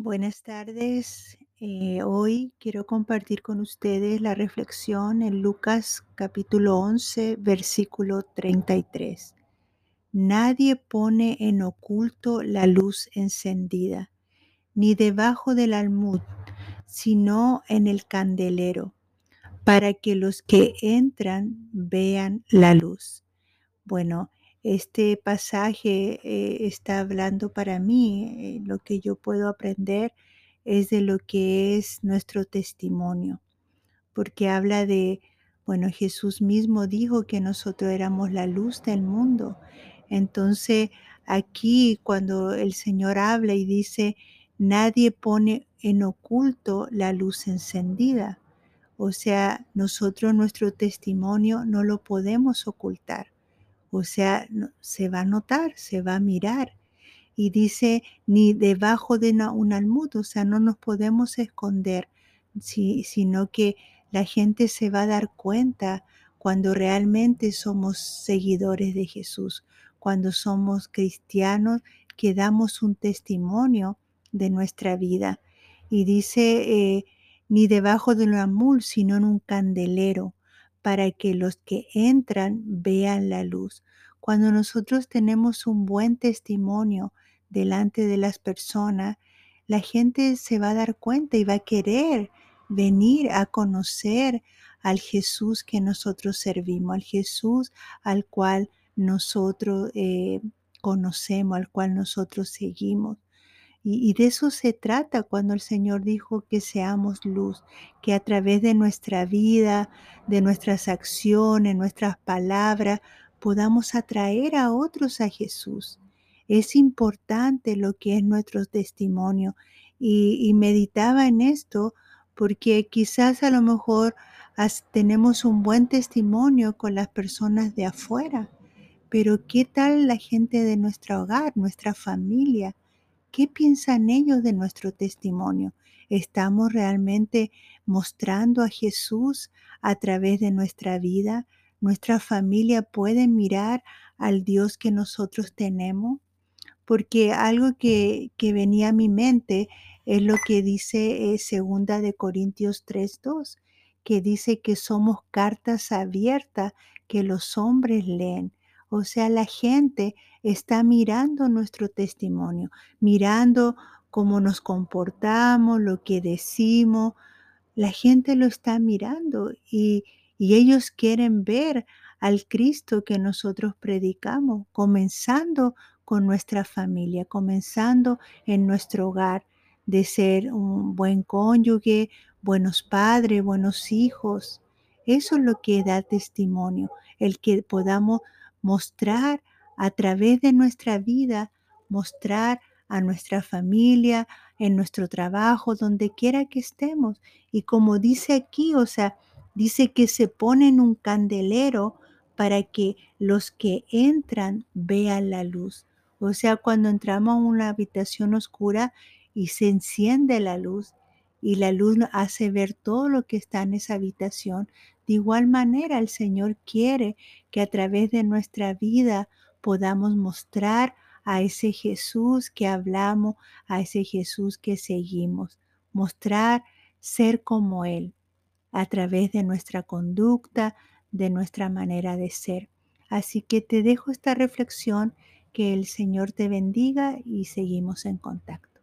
Buenas tardes. Eh, hoy quiero compartir con ustedes la reflexión en Lucas capítulo 11, versículo 33. Nadie pone en oculto la luz encendida, ni debajo del almud, sino en el candelero, para que los que entran vean la luz. Bueno, este pasaje eh, está hablando para mí, eh, lo que yo puedo aprender es de lo que es nuestro testimonio, porque habla de, bueno, Jesús mismo dijo que nosotros éramos la luz del mundo. Entonces, aquí cuando el Señor habla y dice, nadie pone en oculto la luz encendida. O sea, nosotros nuestro testimonio no lo podemos ocultar. O sea, se va a notar, se va a mirar. Y dice, ni debajo de un almud, o sea, no nos podemos esconder, sino que la gente se va a dar cuenta cuando realmente somos seguidores de Jesús, cuando somos cristianos que damos un testimonio de nuestra vida. Y dice, eh, ni debajo de un almud, sino en un candelero, para que los que entran vean la luz. Cuando nosotros tenemos un buen testimonio delante de las personas, la gente se va a dar cuenta y va a querer venir a conocer al Jesús que nosotros servimos, al Jesús al cual nosotros eh, conocemos, al cual nosotros seguimos. Y, de eso se trata cuando el Señor dijo que seamos luz, que a través de nuestra vida, de nuestras acciones, nuestras palabras, podamos atraer a otros a Jesús. Es importante lo que es nuestro testimonio y, meditaba en esto porque quizás a lo mejor tenemos un buen testimonio con las personas de afuera, pero ¿qué tal la gente de nuestro hogar, nuestra familia? ¿Qué piensan ellos de nuestro testimonio? ¿Estamos realmente mostrando a Jesús a través de nuestra vida? ¿Nuestra familia puede mirar al Dios que nosotros tenemos? Porque algo que, venía a mi mente es lo que dice eh, segunda de Corintios 3.2, que dice que somos cartas abiertas que los hombres leen. O sea, la gente está mirando nuestro testimonio, mirando cómo nos comportamos, lo que decimos. La gente lo está mirando y, y ellos quieren ver al Cristo que nosotros predicamos, comenzando con nuestra familia, comenzando en nuestro hogar, de ser un buen cónyuge, buenos padres, buenos hijos. Eso es lo que da testimonio, el que podamos mostrar a través de nuestra vida, mostrar a nuestra familia, en nuestro trabajo, donde quiera que estemos. Y como dice aquí, o sea, dice que se pone en un candelero para que los que entran vean la luz. O sea, cuando entramos a una habitación oscura y se enciende la luz y la luz hace ver todo lo que está en esa habitación, de igual manera, el Señor quiere que a través de nuestra vida podamos mostrar a ese Jesús que hablamos, a ese Jesús que seguimos, mostrar ser como Él a través de nuestra conducta, de nuestra manera de ser. Así que te dejo esta reflexión, que el Señor te bendiga y seguimos en contacto.